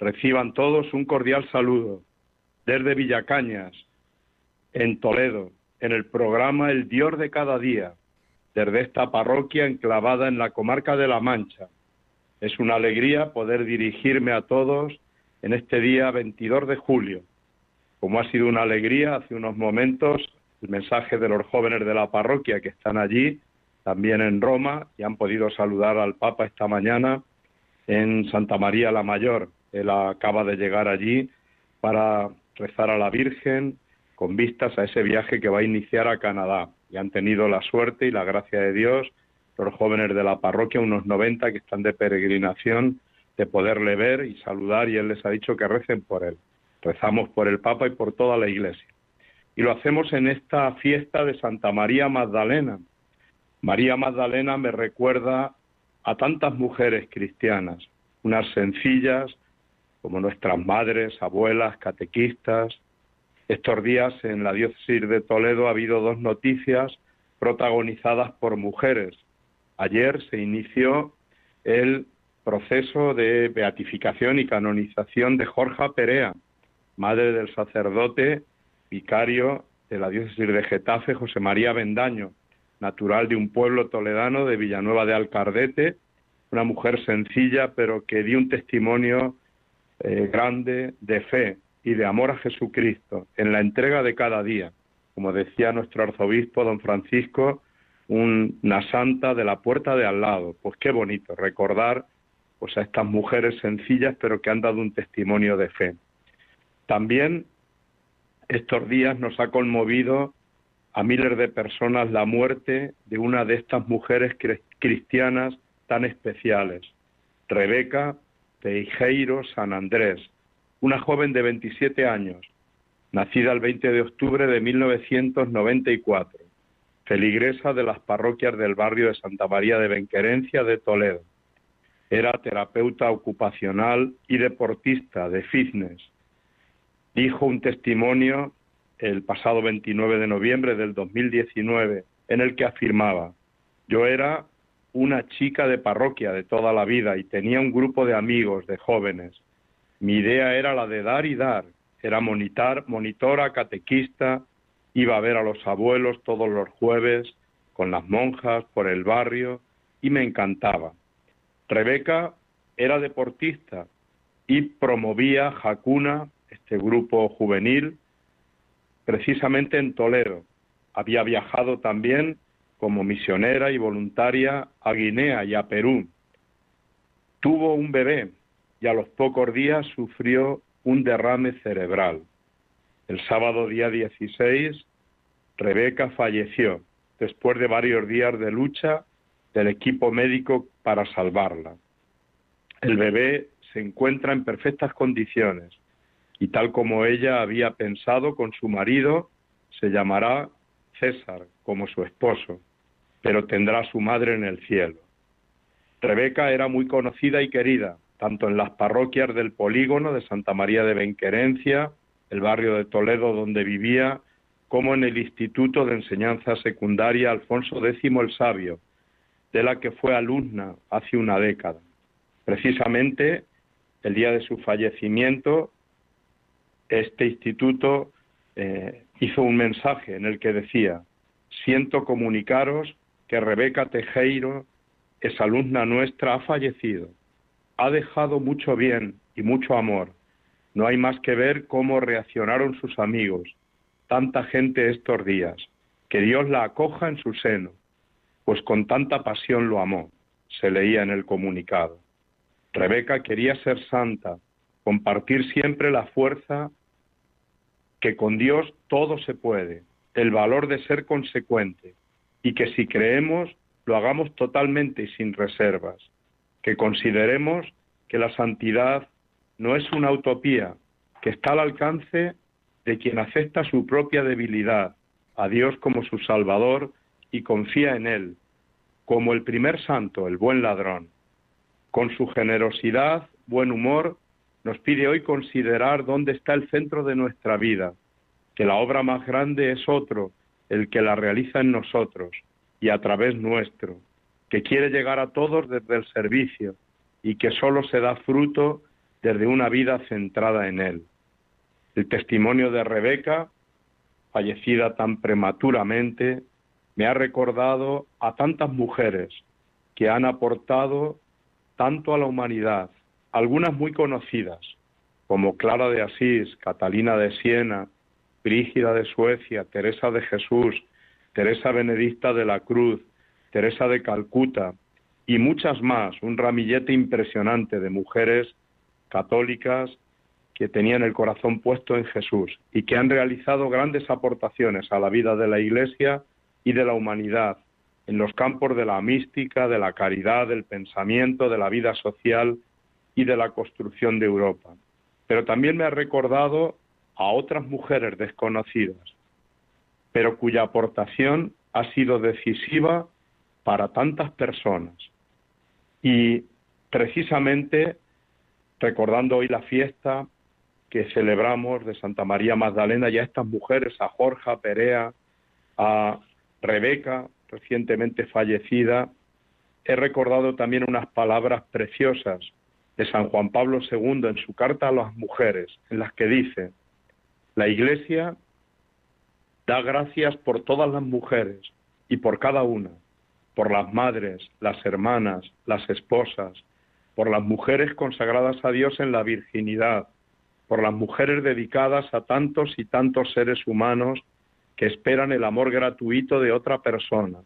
Reciban todos un cordial saludo desde Villacañas, en Toledo, en el programa El Dios de cada día, desde esta parroquia enclavada en la comarca de La Mancha. Es una alegría poder dirigirme a todos en este día 22 de julio. Como ha sido una alegría hace unos momentos el mensaje de los jóvenes de la parroquia que están allí, también en Roma, y han podido saludar al Papa esta mañana en Santa María la Mayor. Él acaba de llegar allí para rezar a la Virgen con vistas a ese viaje que va a iniciar a Canadá. Y han tenido la suerte y la gracia de Dios, los jóvenes de la parroquia, unos 90 que están de peregrinación, de poderle ver y saludar, y él les ha dicho que recen por él. Rezamos por el Papa y por toda la Iglesia. Y lo hacemos en esta fiesta de Santa María Magdalena. María Magdalena me recuerda a tantas mujeres cristianas, unas sencillas, como nuestras madres, abuelas, catequistas. Estos días en la diócesis de Toledo ha habido dos noticias protagonizadas por mujeres. Ayer se inició el proceso de beatificación y canonización de Jorge Perea, madre del sacerdote vicario de la diócesis de Getafe, José María Bendaño, natural de un pueblo toledano de Villanueva de Alcardete, una mujer sencilla, pero que dio un testimonio eh, grande de fe y de amor a Jesucristo en la entrega de cada día. Como decía nuestro arzobispo, don Francisco, una santa de la puerta de al lado. Pues qué bonito recordar pues, a estas mujeres sencillas, pero que han dado un testimonio de fe. También estos días nos ha conmovido a miles de personas la muerte de una de estas mujeres cristianas tan especiales, Rebeca Teijeiro San Andrés, una joven de 27 años, nacida el 20 de octubre de 1994, feligresa de las parroquias del barrio de Santa María de Benquerencia de Toledo. Era terapeuta ocupacional y deportista de fitness. Dijo un testimonio el pasado 29 de noviembre del 2019 en el que afirmaba, yo era una chica de parroquia de toda la vida y tenía un grupo de amigos, de jóvenes. Mi idea era la de dar y dar. Era monitar, monitora, catequista, iba a ver a los abuelos todos los jueves con las monjas por el barrio y me encantaba. Rebeca era deportista y promovía Jacuna, este grupo juvenil, precisamente en Toledo. Había viajado también como misionera y voluntaria a Guinea y a Perú. Tuvo un bebé y a los pocos días sufrió un derrame cerebral. El sábado día 16, Rebeca falleció después de varios días de lucha del equipo médico para salvarla. El bebé se encuentra en perfectas condiciones y tal como ella había pensado con su marido, se llamará César como su esposo pero tendrá su madre en el cielo. Rebeca era muy conocida y querida, tanto en las parroquias del polígono de Santa María de Benquerencia, el barrio de Toledo donde vivía, como en el Instituto de Enseñanza Secundaria Alfonso X el Sabio, de la que fue alumna hace una década. Precisamente el día de su fallecimiento, este instituto eh, hizo un mensaje en el que decía, siento comunicaros que Rebeca Tejeiro, esa alumna nuestra, ha fallecido. Ha dejado mucho bien y mucho amor. No hay más que ver cómo reaccionaron sus amigos, tanta gente estos días. Que Dios la acoja en su seno, pues con tanta pasión lo amó, se leía en el comunicado. Rebeca quería ser santa, compartir siempre la fuerza que con Dios todo se puede, el valor de ser consecuente, y que si creemos lo hagamos totalmente y sin reservas, que consideremos que la santidad no es una utopía, que está al alcance de quien acepta su propia debilidad, a Dios como su Salvador y confía en Él, como el primer santo, el buen ladrón. Con su generosidad, buen humor, nos pide hoy considerar dónde está el centro de nuestra vida, que la obra más grande es otro, el que la realiza en nosotros y a través nuestro, que quiere llegar a todos desde el servicio y que sólo se da fruto desde una vida centrada en Él. El testimonio de Rebeca, fallecida tan prematuramente, me ha recordado a tantas mujeres que han aportado tanto a la humanidad, algunas muy conocidas, como Clara de Asís, Catalina de Siena, Brígida de Suecia, Teresa de Jesús, Teresa Benedicta de la Cruz, Teresa de Calcuta y muchas más, un ramillete impresionante de mujeres católicas que tenían el corazón puesto en Jesús y que han realizado grandes aportaciones a la vida de la Iglesia y de la humanidad en los campos de la mística, de la caridad, del pensamiento, de la vida social y de la construcción de Europa. Pero también me ha recordado a otras mujeres desconocidas, pero cuya aportación ha sido decisiva para tantas personas. Y precisamente recordando hoy la fiesta que celebramos de Santa María Magdalena y a estas mujeres, a Jorge, Perea, a Rebeca, recientemente fallecida, he recordado también unas palabras preciosas de San Juan Pablo II en su carta a las mujeres, en las que dice, la Iglesia da gracias por todas las mujeres y por cada una, por las madres, las hermanas, las esposas, por las mujeres consagradas a Dios en la virginidad, por las mujeres dedicadas a tantos y tantos seres humanos que esperan el amor gratuito de otra persona,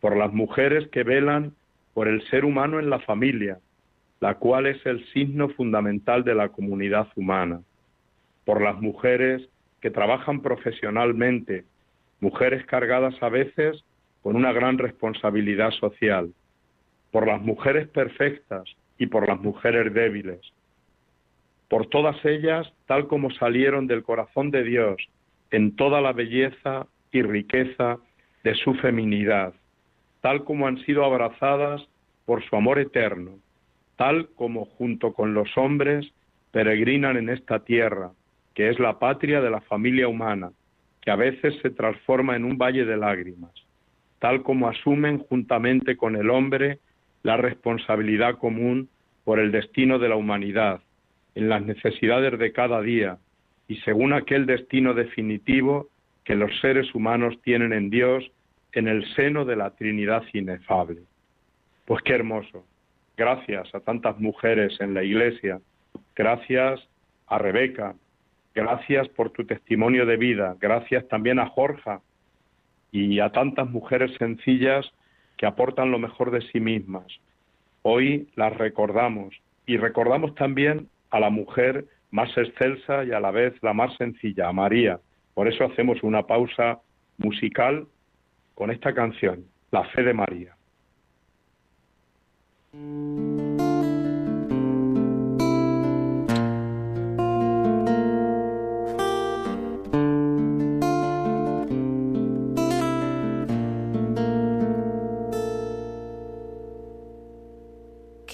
por las mujeres que velan por el ser humano en la familia, la cual es el signo fundamental de la comunidad humana, por las mujeres que trabajan profesionalmente, mujeres cargadas a veces con una gran responsabilidad social, por las mujeres perfectas y por las mujeres débiles, por todas ellas tal como salieron del corazón de Dios en toda la belleza y riqueza de su feminidad, tal como han sido abrazadas por su amor eterno, tal como junto con los hombres peregrinan en esta tierra, que es la patria de la familia humana, que a veces se transforma en un valle de lágrimas, tal como asumen juntamente con el hombre la responsabilidad común por el destino de la humanidad, en las necesidades de cada día y según aquel destino definitivo que los seres humanos tienen en Dios en el seno de la Trinidad inefable. Pues qué hermoso. Gracias a tantas mujeres en la Iglesia, gracias a Rebeca, Gracias por tu testimonio de vida. Gracias también a Jorge y a tantas mujeres sencillas que aportan lo mejor de sí mismas. Hoy las recordamos y recordamos también a la mujer más excelsa y a la vez la más sencilla, a María. Por eso hacemos una pausa musical con esta canción, La fe de María.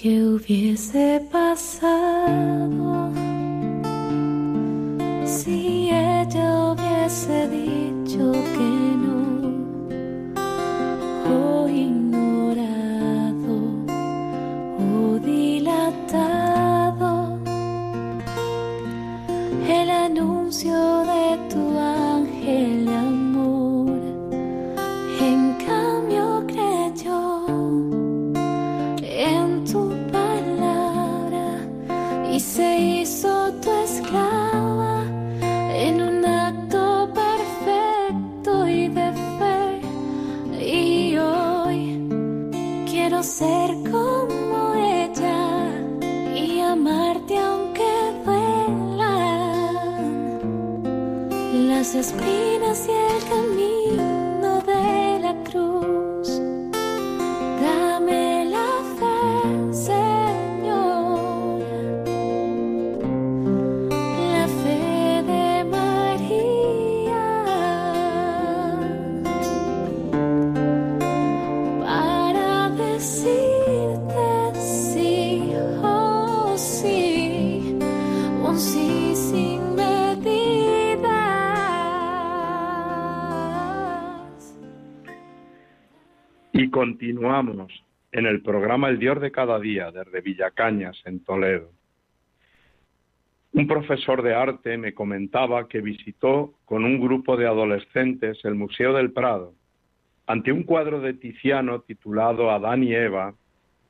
¿Qué hubiese pasado las espinas y el camino continuamos en el programa El Dios de cada día desde Villacañas, en Toledo. Un profesor de arte me comentaba que visitó con un grupo de adolescentes el Museo del Prado. Ante un cuadro de Tiziano titulado Adán y Eva,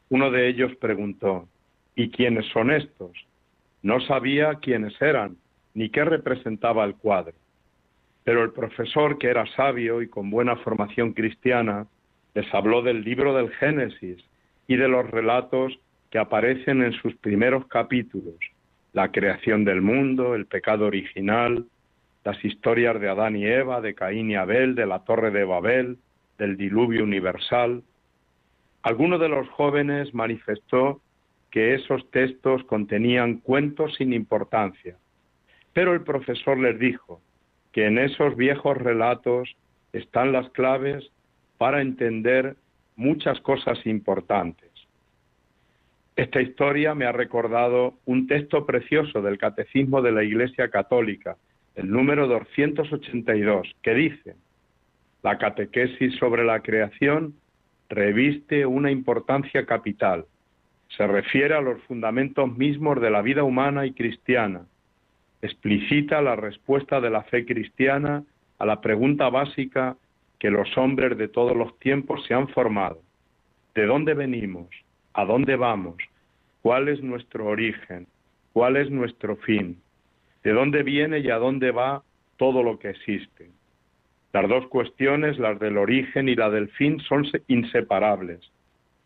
uno de ellos preguntó, ¿y quiénes son estos? No sabía quiénes eran, ni qué representaba el cuadro. Pero el profesor, que era sabio y con buena formación cristiana, les habló del libro del Génesis y de los relatos que aparecen en sus primeros capítulos, la creación del mundo, el pecado original, las historias de Adán y Eva, de Caín y Abel, de la torre de Babel, del diluvio universal. Alguno de los jóvenes manifestó que esos textos contenían cuentos sin importancia, pero el profesor les dijo que en esos viejos relatos están las claves para entender muchas cosas importantes. Esta historia me ha recordado un texto precioso del Catecismo de la Iglesia Católica, el número 282, que dice, la catequesis sobre la creación reviste una importancia capital. Se refiere a los fundamentos mismos de la vida humana y cristiana. Explicita la respuesta de la fe cristiana a la pregunta básica que los hombres de todos los tiempos se han formado. ¿De dónde venimos? ¿A dónde vamos? ¿Cuál es nuestro origen? ¿Cuál es nuestro fin? ¿De dónde viene y a dónde va todo lo que existe? Las dos cuestiones, las del origen y la del fin, son inseparables.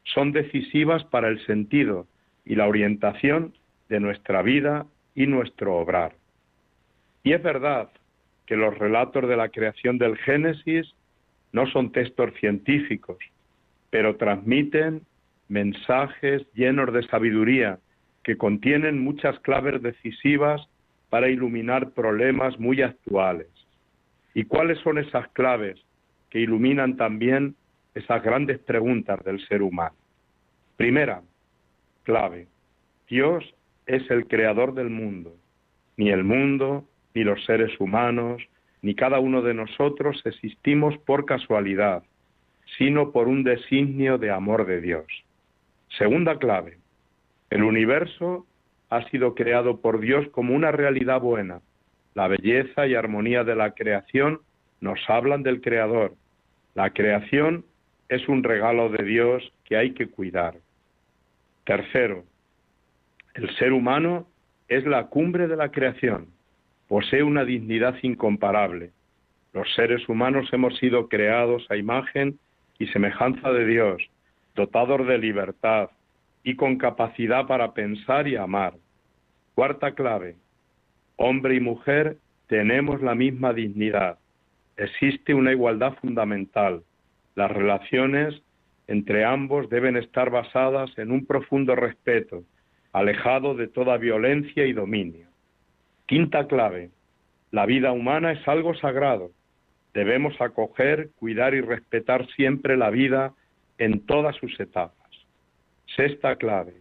Son decisivas para el sentido y la orientación de nuestra vida y nuestro obrar. Y es verdad que los relatos de la creación del Génesis no son textos científicos, pero transmiten mensajes llenos de sabiduría que contienen muchas claves decisivas para iluminar problemas muy actuales. ¿Y cuáles son esas claves que iluminan también esas grandes preguntas del ser humano? Primera, clave, Dios es el creador del mundo. Ni el mundo, ni los seres humanos, ni cada uno de nosotros existimos por casualidad, sino por un designio de amor de Dios. Segunda clave, el universo ha sido creado por Dios como una realidad buena. La belleza y armonía de la creación nos hablan del Creador. La creación es un regalo de Dios que hay que cuidar. Tercero, el ser humano es la cumbre de la creación posee una dignidad incomparable. Los seres humanos hemos sido creados a imagen y semejanza de Dios, dotados de libertad y con capacidad para pensar y amar. Cuarta clave, hombre y mujer tenemos la misma dignidad. Existe una igualdad fundamental. Las relaciones entre ambos deben estar basadas en un profundo respeto, alejado de toda violencia y dominio. Quinta clave, la vida humana es algo sagrado. Debemos acoger, cuidar y respetar siempre la vida en todas sus etapas. Sexta clave,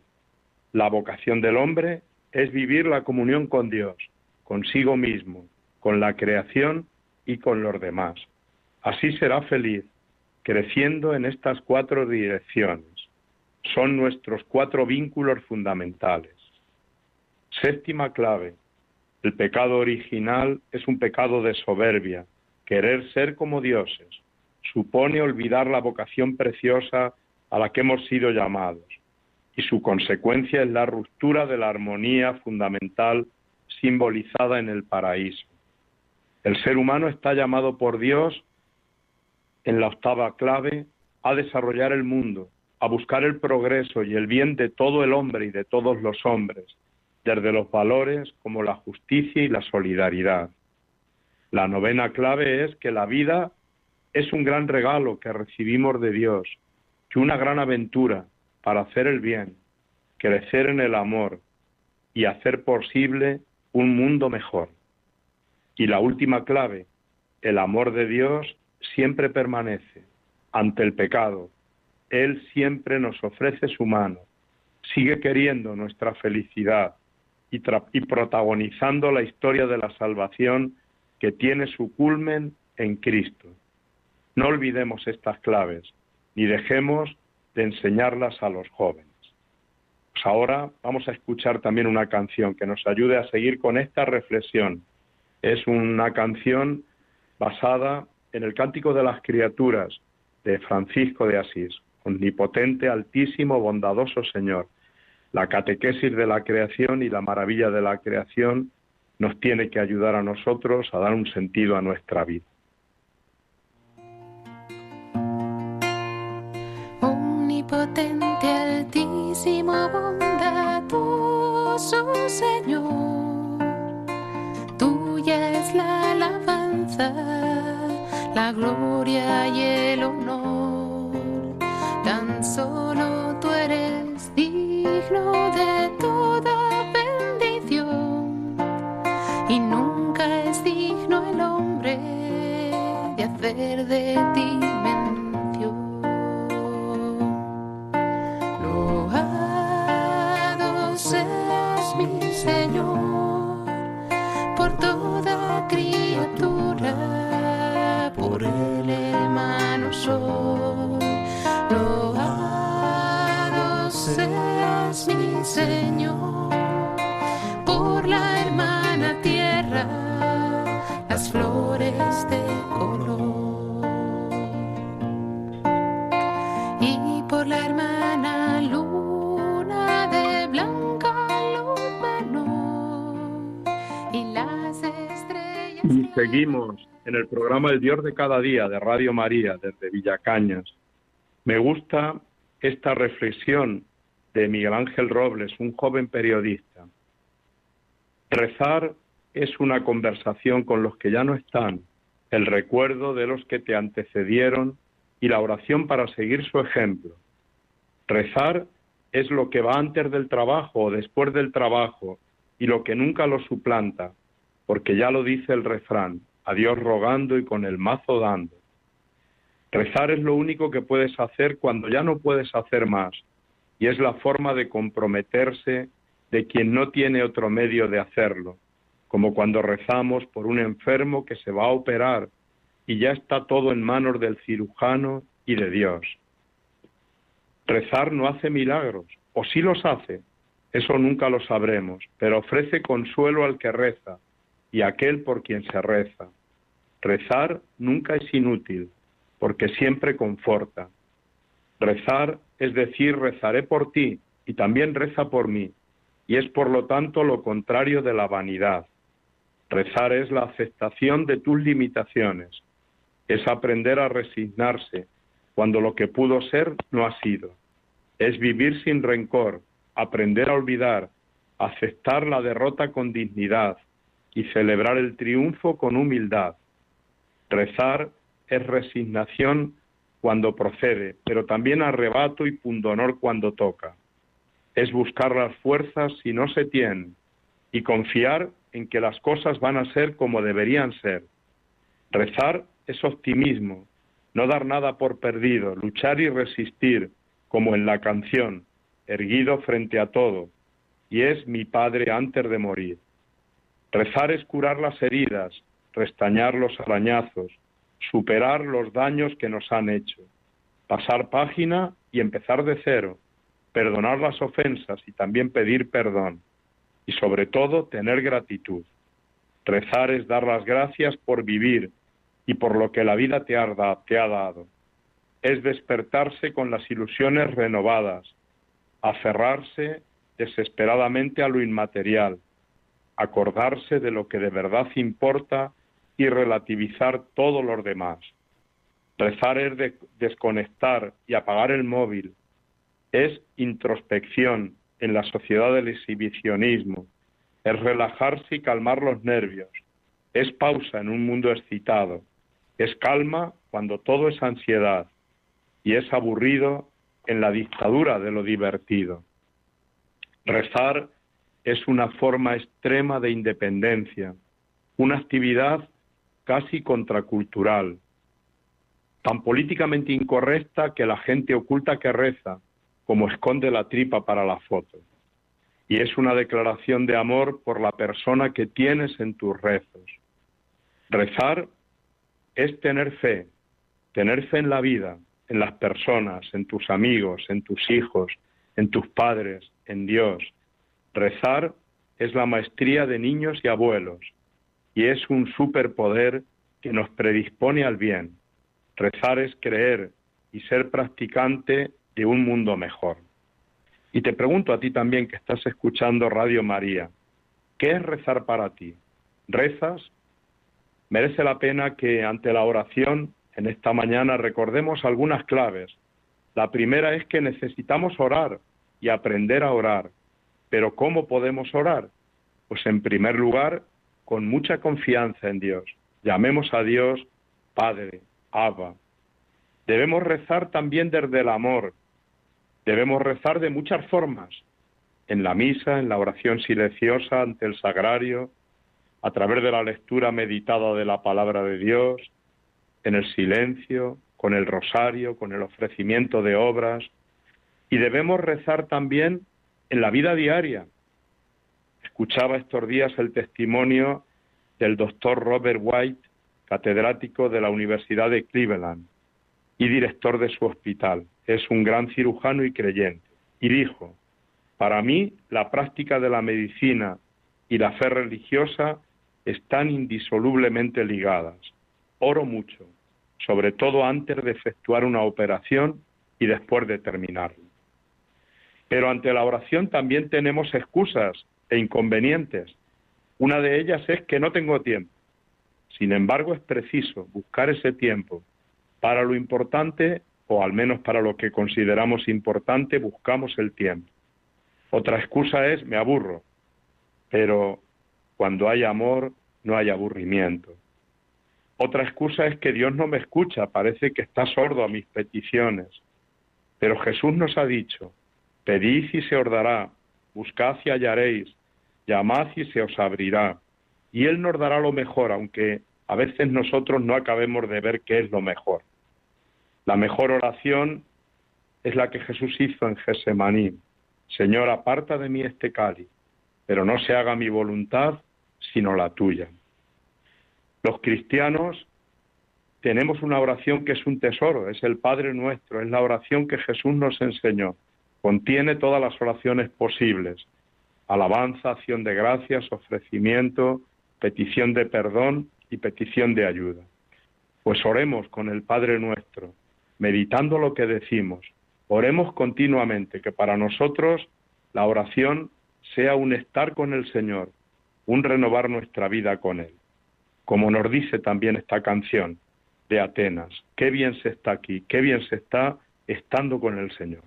la vocación del hombre es vivir la comunión con Dios, consigo mismo, con la creación y con los demás. Así será feliz, creciendo en estas cuatro direcciones. Son nuestros cuatro vínculos fundamentales. Séptima clave, el pecado original es un pecado de soberbia, querer ser como dioses. Supone olvidar la vocación preciosa a la que hemos sido llamados. Y su consecuencia es la ruptura de la armonía fundamental simbolizada en el paraíso. El ser humano está llamado por Dios, en la octava clave, a desarrollar el mundo, a buscar el progreso y el bien de todo el hombre y de todos los hombres, desde los valores como la justicia y la solidaridad. La novena clave es que la vida es un gran regalo que recibimos de Dios, que una gran aventura para hacer el bien, crecer en el amor y hacer posible un mundo mejor. Y la última clave, el amor de Dios siempre permanece ante el pecado. Él siempre nos ofrece su mano, sigue queriendo nuestra felicidad, y, protagonizando la historia de la salvación que tiene su culmen en Cristo. No olvidemos estas claves. ni dejemos de enseñarlas a los jóvenes. Pues ahora vamos a escuchar también una canción que nos ayude a seguir con esta reflexión. Es una canción basada en el Cántico de las Criaturas de Francisco de Asís, omnipotente, altísimo, bondadoso Señor. La catequesis de la creación y la maravilla de la creación nos tiene que ayudar a nosotros a dar un sentido a nuestra vida. Omnipotente, altísimo, bondadoso Señor, tuya es la alabanza, la gloria y el honor, tan solo digno de toda de ti El Dios de cada día de Radio María desde Villacañas. Me gusta esta reflexión de Miguel Ángel Robles, un joven periodista. Rezar es una conversación con los que ya no están, el recuerdo de los que te antecedieron y la oración para seguir su ejemplo. Rezar es lo que va antes del trabajo o después del trabajo y lo que nunca lo suplanta, porque ya lo dice el refrán, a Dios rogando y con el mazo dando. Rezar es lo único que puedes hacer cuando ya no puedes hacer más, y es la forma de comprometerse de quien no tiene otro medio de hacerlo, como cuando rezamos por un enfermo que se va a operar y ya está todo en manos del cirujano y de Dios. Rezar no hace milagros, o sí los hace, eso nunca lo sabremos, pero ofrece consuelo al que reza, y aquel por quien se reza. Rezar nunca es inútil, porque siempre conforta. Rezar es decir, rezaré por ti y también reza por mí, y es por lo tanto lo contrario de la vanidad. Rezar es la aceptación de tus limitaciones, es aprender a resignarse cuando lo que pudo ser no ha sido, es vivir sin rencor, aprender a olvidar, aceptar la derrota con dignidad, y celebrar el triunfo con humildad. Rezar es resignación cuando procede, pero también arrebato y pundonor cuando toca. Es buscar las fuerzas si no se tienen y confiar en que las cosas van a ser como deberían ser. Rezar es optimismo, no dar nada por perdido, luchar y resistir, como en la canción, erguido frente a todo, y es mi Padre antes de morir. Rezar es curar las heridas, restañar los arañazos, superar los daños que nos han hecho, pasar página y empezar de cero, perdonar las ofensas y también pedir perdón, y sobre todo tener gratitud. Rezar es dar las gracias por vivir y por lo que la vida te ha, te ha dado. Es despertarse con las ilusiones renovadas, aferrarse desesperadamente a lo inmaterial, acordarse de lo que de verdad importa y relativizar todo lo demás. Rezar es desconectar y apagar el móvil. Es introspección en la sociedad del exhibicionismo. Es relajarse y calmar los nervios. Es pausa en un mundo excitado. Es calma cuando todo es ansiedad. Y es aburrido en la dictadura de lo divertido. Rezar es una forma extrema de independencia, una actividad casi contracultural, tan políticamente incorrecta que la gente oculta que reza, como esconde la tripa para la foto. Y es una declaración de amor por la persona que tienes en tus rezos. Rezar es tener fe, tener fe en la vida, en las personas, en tus amigos, en tus hijos, en tus padres, en Dios. Rezar es la maestría de niños y abuelos y es un superpoder que nos predispone al bien. Rezar es creer y ser practicante de un mundo mejor. Y te pregunto a ti también que estás escuchando Radio María, ¿qué es rezar para ti? ¿Rezas? Merece la pena que ante la oración en esta mañana recordemos algunas claves. La primera es que necesitamos orar y aprender a orar. Pero ¿cómo podemos orar? Pues en primer lugar, con mucha confianza en Dios. Llamemos a Dios Padre, Abba. Debemos rezar también desde el amor. Debemos rezar de muchas formas. En la misa, en la oración silenciosa ante el sagrario, a través de la lectura meditada de la palabra de Dios, en el silencio, con el rosario, con el ofrecimiento de obras. Y debemos rezar también en la vida diaria. Escuchaba estos días el testimonio del doctor Robert White, catedrático de la Universidad de Cleveland y director de su hospital. Es un gran cirujano y creyente. Y dijo, para mí la práctica de la medicina y la fe religiosa están indisolublemente ligadas. Oro mucho, sobre todo antes de efectuar una operación y después de terminarla. Pero ante la oración también tenemos excusas e inconvenientes. Una de ellas es que no tengo tiempo. Sin embargo, es preciso buscar ese tiempo para lo importante, o al menos para lo que consideramos importante, buscamos el tiempo. Otra excusa es me aburro, pero cuando hay amor no hay aburrimiento. Otra excusa es que Dios no me escucha, parece que está sordo a mis peticiones. Pero Jesús nos ha dicho, pedid y se os dará, buscad y hallaréis, llamad y se os abrirá. Y Él nos dará lo mejor, aunque a veces nosotros no acabemos de ver qué es lo mejor. La mejor oración es la que Jesús hizo en Gesemaní. Señor, aparta de mí este cáliz, pero no se haga mi voluntad, sino la tuya. Los cristianos tenemos una oración que es un tesoro, es el Padre nuestro, es la oración que Jesús nos enseñó. Contiene todas las oraciones posibles. Alabanza, acción de gracias, ofrecimiento, petición de perdón y petición de ayuda. Pues oremos con el Padre nuestro, meditando lo que decimos. Oremos continuamente, que para nosotros la oración sea un estar con el Señor, un renovar nuestra vida con Él. Como nos dice también esta canción de Atenas, qué bien se está aquí, qué bien se está estando con el Señor.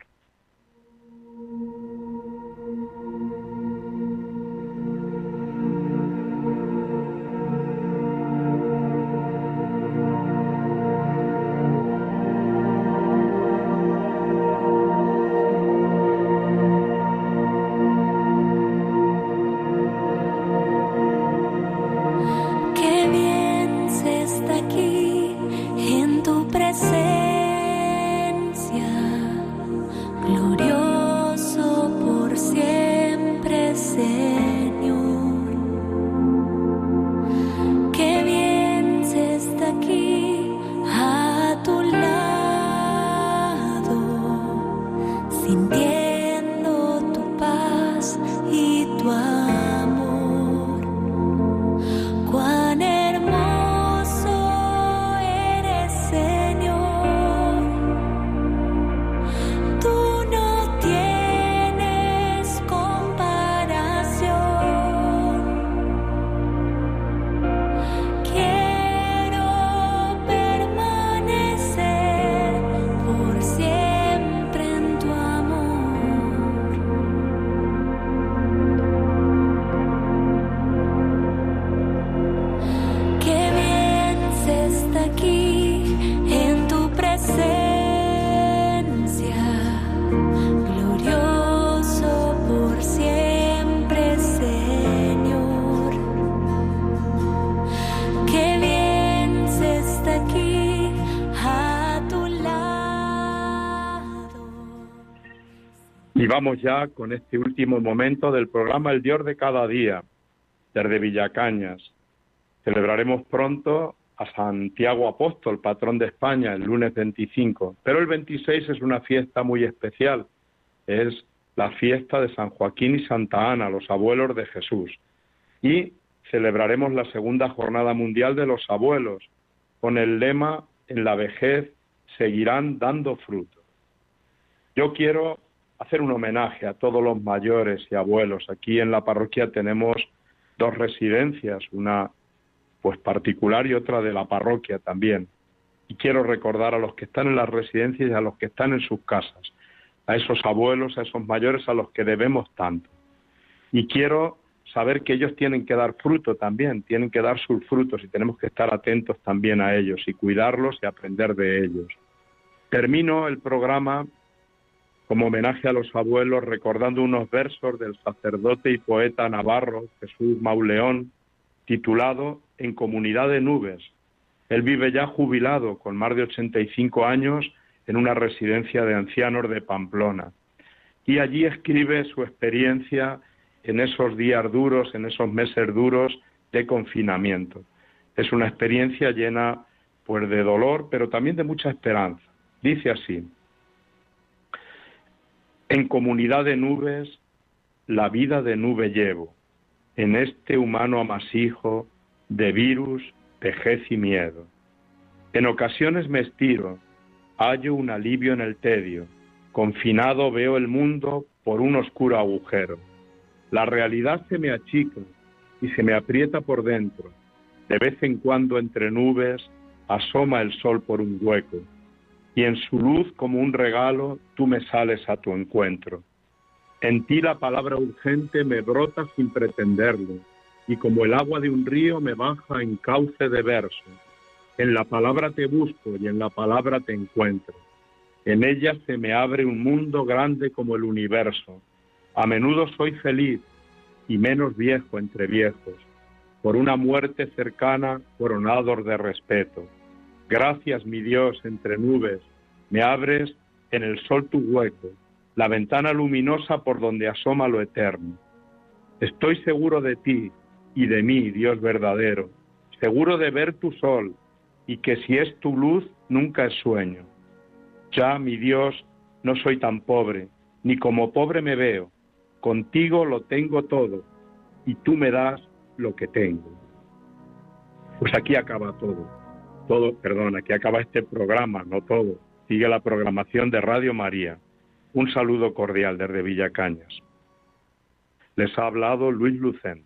Vamos ya con este último momento del programa El Dios de cada día, desde Villacañas. Celebraremos pronto a Santiago Apóstol, patrón de España, el lunes 25, pero el 26 es una fiesta muy especial, es la fiesta de San Joaquín y Santa Ana, los abuelos de Jesús. Y celebraremos la segunda jornada mundial de los abuelos, con el lema En la vejez seguirán dando fruto. Yo quiero hacer un homenaje a todos los mayores y abuelos. Aquí en la parroquia tenemos dos residencias, una pues particular y otra de la parroquia también. Y quiero recordar a los que están en las residencias y a los que están en sus casas, a esos abuelos, a esos mayores a los que debemos tanto. Y quiero saber que ellos tienen que dar fruto también, tienen que dar sus frutos y tenemos que estar atentos también a ellos y cuidarlos y aprender de ellos. Termino el programa como homenaje a los abuelos recordando unos versos del sacerdote y poeta navarro Jesús Mauleón, titulado En comunidad de nubes. Él vive ya jubilado, con más de 85 años, en una residencia de ancianos de Pamplona. Y allí escribe su experiencia en esos días duros, en esos meses duros de confinamiento. Es una experiencia llena pues de dolor, pero también de mucha esperanza. Dice así: En comunidad de nubes la vida de nube llevo, en este humano amasijo de virus, vejez y miedo. En ocasiones me estiro, hallo un alivio en el tedio, confinado veo el mundo por un oscuro agujero la realidad se me achica y se me aprieta por dentro. De vez en cuando entre nubes asoma el sol por un hueco y en su luz como un regalo tú me sales a tu encuentro. En ti la palabra urgente me brota sin pretenderlo y como el agua de un río me baja en cauce de verso. En la palabra te busco y en la palabra te encuentro. En ella se me abre un mundo grande como el universo a menudo soy feliz y menos viejo entre viejos, por una muerte cercana coronador de respeto. Gracias, mi Dios, entre nubes, me abres en el sol tu hueco, la ventana luminosa por donde asoma lo eterno. Estoy seguro de ti y de mí, Dios verdadero, seguro de ver tu sol y que si es tu luz nunca es sueño. Ya, mi Dios, no soy tan pobre, ni como pobre me veo, contigo lo tengo todo y tú me das lo que tengo. Pues aquí acaba todo. Todo, perdón, aquí acaba este programa, no todo. Sigue la programación de Radio María. Un saludo cordial desde Villacañas. Les ha hablado Luis Lucen.